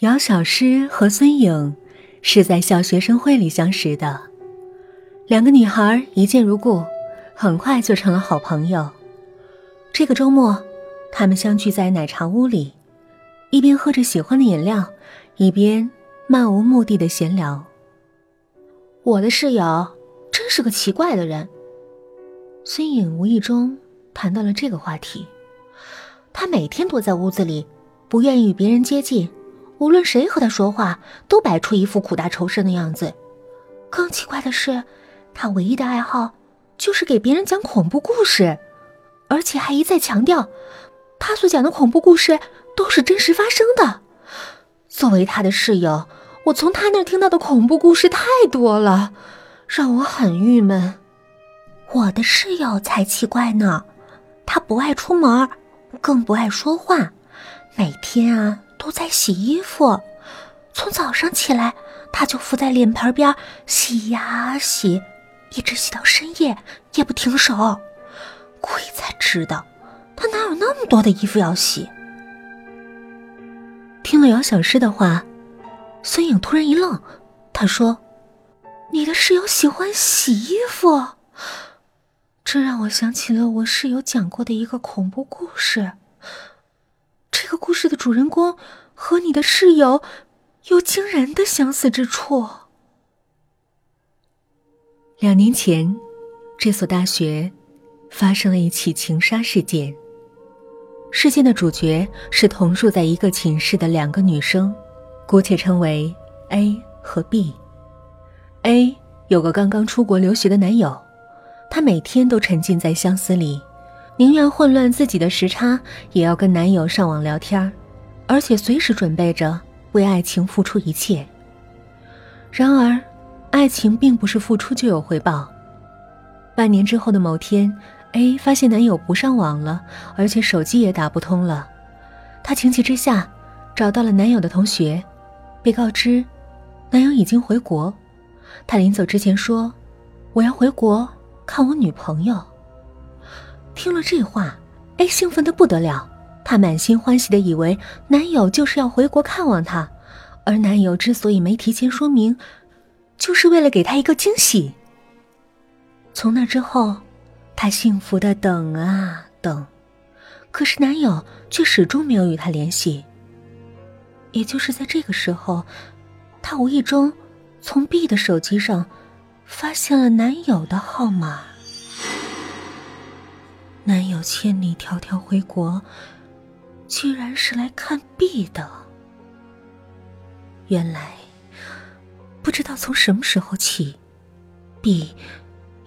姚小诗和孙颖是在校学生会里相识的，两个女孩一见如故，很快就成了好朋友。这个周末，他们相聚在奶茶屋里，一边喝着喜欢的饮料，一边漫无目的的闲聊。我的室友真是个奇怪的人。孙颖无意中谈到了这个话题，他每天躲在屋子里，不愿意与别人接近。无论谁和他说话，都摆出一副苦大仇深的样子。更奇怪的是，他唯一的爱好就是给别人讲恐怖故事，而且还一再强调，他所讲的恐怖故事都是真实发生的。作为他的室友，我从他那儿听到的恐怖故事太多了，让我很郁闷。我的室友才奇怪呢，他不爱出门，更不爱说话，每天啊。都在洗衣服，从早上起来，他就伏在脸盆边洗呀洗，一直洗到深夜也不停手。鬼才知道，他哪有那么多的衣服要洗？听了姚小诗的话，孙颖突然一愣，他说：“你的室友喜欢洗衣服？”这让我想起了我室友讲过的一个恐怖故事。这个故事的主人公和你的室友有惊人的相似之处。两年前，这所大学发生了一起情杀事件。事件的主角是同住在一个寝室的两个女生，姑且称为 A 和 B。A 有个刚刚出国留学的男友，她每天都沉浸在相思里。宁愿混乱自己的时差，也要跟男友上网聊天而且随时准备着为爱情付出一切。然而，爱情并不是付出就有回报。半年之后的某天，A 发现男友不上网了，而且手机也打不通了。她情急之下找到了男友的同学，被告知男友已经回国。她临走之前说：“我要回国看我女朋友。”听了这话，A 兴奋的不得了。她满心欢喜的以为男友就是要回国看望她，而男友之所以没提前说明，就是为了给她一个惊喜。从那之后，她幸福的等啊等，可是男友却始终没有与她联系。也就是在这个时候，她无意中从 B 的手机上发现了男友的号码。男友千里迢迢回国，居然是来看 B 的。原来，不知道从什么时候起，B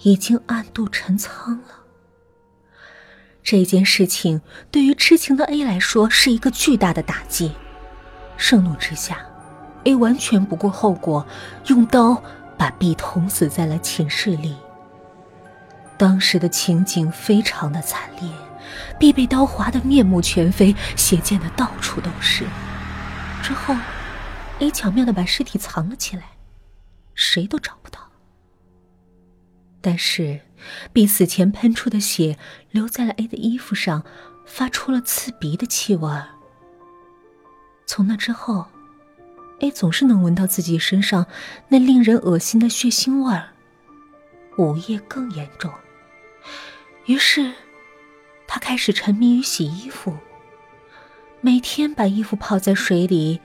已经暗度陈仓了。这件事情对于痴情的 A 来说是一个巨大的打击。盛怒之下，A 完全不顾后果，用刀把 B 捅死在了寝室里。当时的情景非常的惨烈，B 被刀划得面目全非，血溅的到处都是。之后，A 巧妙的把尸体藏了起来，谁都找不到。但是，B 死前喷出的血留在了 A 的衣服上，发出了刺鼻的气味。从那之后，A 总是能闻到自己身上那令人恶心的血腥味儿，午夜更严重。于是，他开始沉迷于洗衣服，每天把衣服泡在水里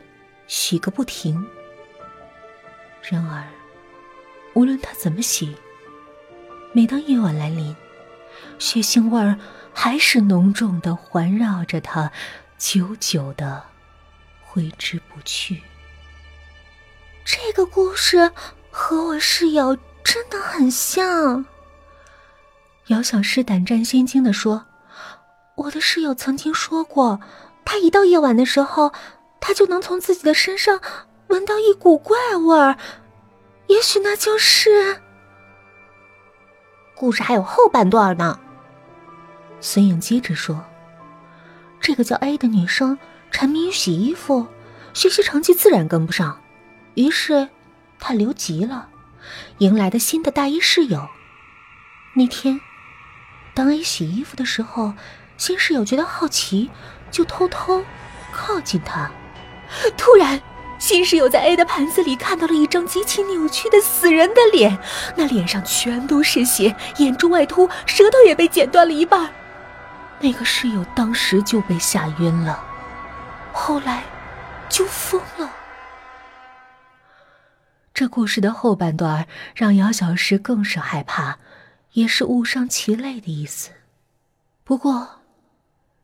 洗个不停。然而，无论他怎么洗，每当夜晚来临，血腥味儿还是浓重的环绕着他，久久的挥之不去。这个故事和我室友真的很像。姚小诗胆战心惊的说：“我的室友曾经说过，他一到夜晚的时候，他就能从自己的身上闻到一股怪味儿。也许那就是……故事还有后半段呢。”孙颖接着说：“这个叫 A 的女生沉迷于洗衣服，学习成绩自然跟不上，于是她留级了，迎来的新的大一室友。那天。”当 A 洗衣服的时候，新室友觉得好奇，就偷偷靠近他。突然，新室友在 A 的盘子里看到了一张极其扭曲的死人的脸，那脸上全都是血，眼珠外凸，舌头也被剪断了一半。那个室友当时就被吓晕了，后来就疯了。这故事的后半段让姚小石更是害怕，也是物伤其类的意思。不过，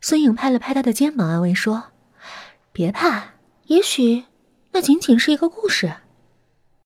孙颖拍了拍他的肩膀，安慰说：“别怕，也许……”那仅仅是一个故事。